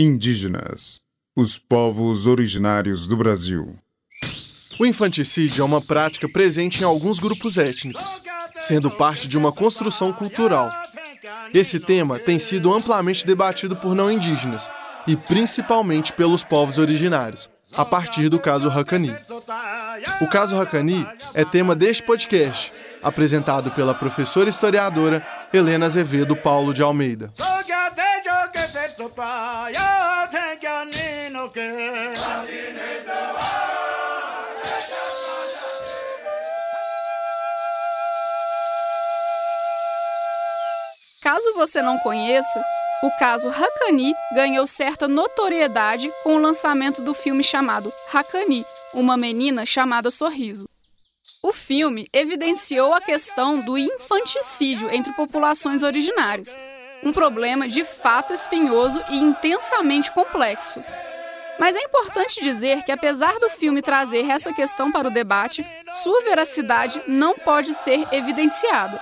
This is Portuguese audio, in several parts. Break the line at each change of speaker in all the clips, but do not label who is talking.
Indígenas, os povos originários do Brasil.
O infanticídio é uma prática presente em alguns grupos étnicos, sendo parte de uma construção cultural. Esse tema tem sido amplamente debatido por não indígenas e principalmente pelos povos originários, a partir do caso Hakani. O caso Hakani é tema deste podcast, apresentado pela professora historiadora Helena Azevedo Paulo de Almeida.
Caso você não conheça, o caso Hakani ganhou certa notoriedade com o lançamento do filme chamado Hakani, uma menina chamada Sorriso. O filme evidenciou a questão do infanticídio entre populações originárias, um problema de fato espinhoso e intensamente complexo. Mas é importante dizer que, apesar do filme trazer essa questão para o debate, sua veracidade não pode ser evidenciada.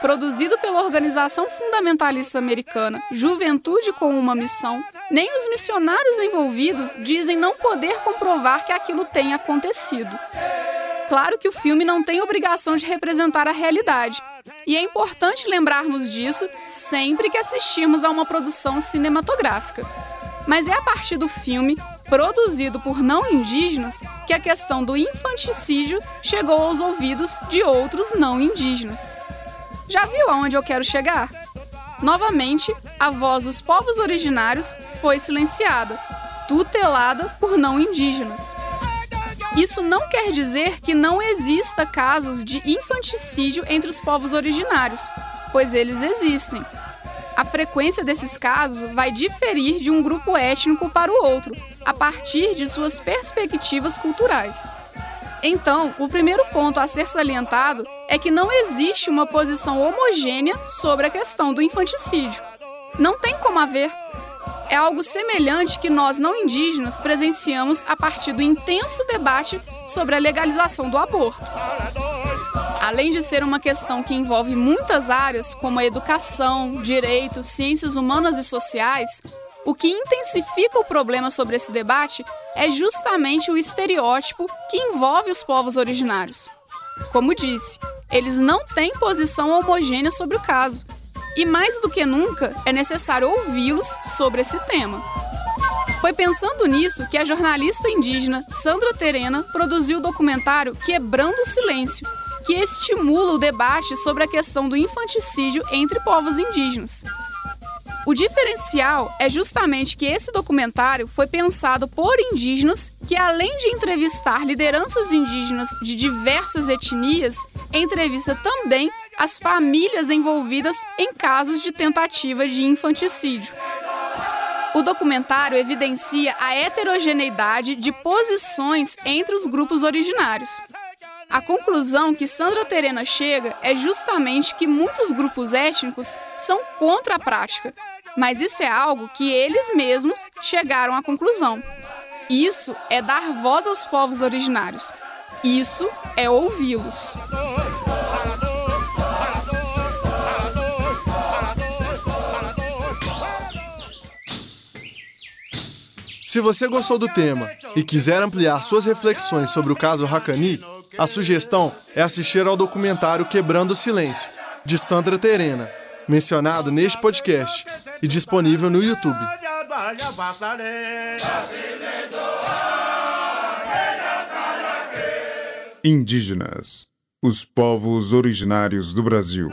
Produzido pela organização fundamentalista americana Juventude com uma Missão, nem os missionários envolvidos dizem não poder comprovar que aquilo tenha acontecido. Claro que o filme não tem obrigação de representar a realidade, e é importante lembrarmos disso sempre que assistirmos a uma produção cinematográfica. Mas é a partir do filme, produzido por não indígenas, que a questão do infanticídio chegou aos ouvidos de outros não indígenas. Já viu aonde eu quero chegar? Novamente, a voz dos povos originários foi silenciada, tutelada por não indígenas. Isso não quer dizer que não exista casos de infanticídio entre os povos originários, pois eles existem. A frequência desses casos vai diferir de um grupo étnico para o outro, a partir de suas perspectivas culturais. Então, o primeiro ponto a ser salientado é que não existe uma posição homogênea sobre a questão do infanticídio. Não tem como haver é algo semelhante que nós não indígenas presenciamos a partir do intenso debate sobre a legalização do aborto. Além de ser uma questão que envolve muitas áreas, como a educação, direito, ciências humanas e sociais, o que intensifica o problema sobre esse debate é justamente o estereótipo que envolve os povos originários. Como disse, eles não têm posição homogênea sobre o caso e mais do que nunca, é necessário ouvi-los sobre esse tema. Foi pensando nisso que a jornalista indígena Sandra Terena produziu o documentário Quebrando o Silêncio, que estimula o debate sobre a questão do infanticídio entre povos indígenas. O diferencial é justamente que esse documentário foi pensado por indígenas que, além de entrevistar lideranças indígenas de diversas etnias, entrevista também as famílias envolvidas em casos de tentativa de infanticídio. O documentário evidencia a heterogeneidade de posições entre os grupos originários. A conclusão que Sandra Terena chega é justamente que muitos grupos étnicos são contra a prática, mas isso é algo que eles mesmos chegaram à conclusão. Isso é dar voz aos povos originários. Isso é ouvi-los.
Se você gostou do tema e quiser ampliar suas reflexões sobre o caso Hakani, a sugestão é assistir ao documentário Quebrando o Silêncio, de Sandra Terena, mencionado neste podcast e disponível no YouTube.
Indígenas, os povos originários do Brasil.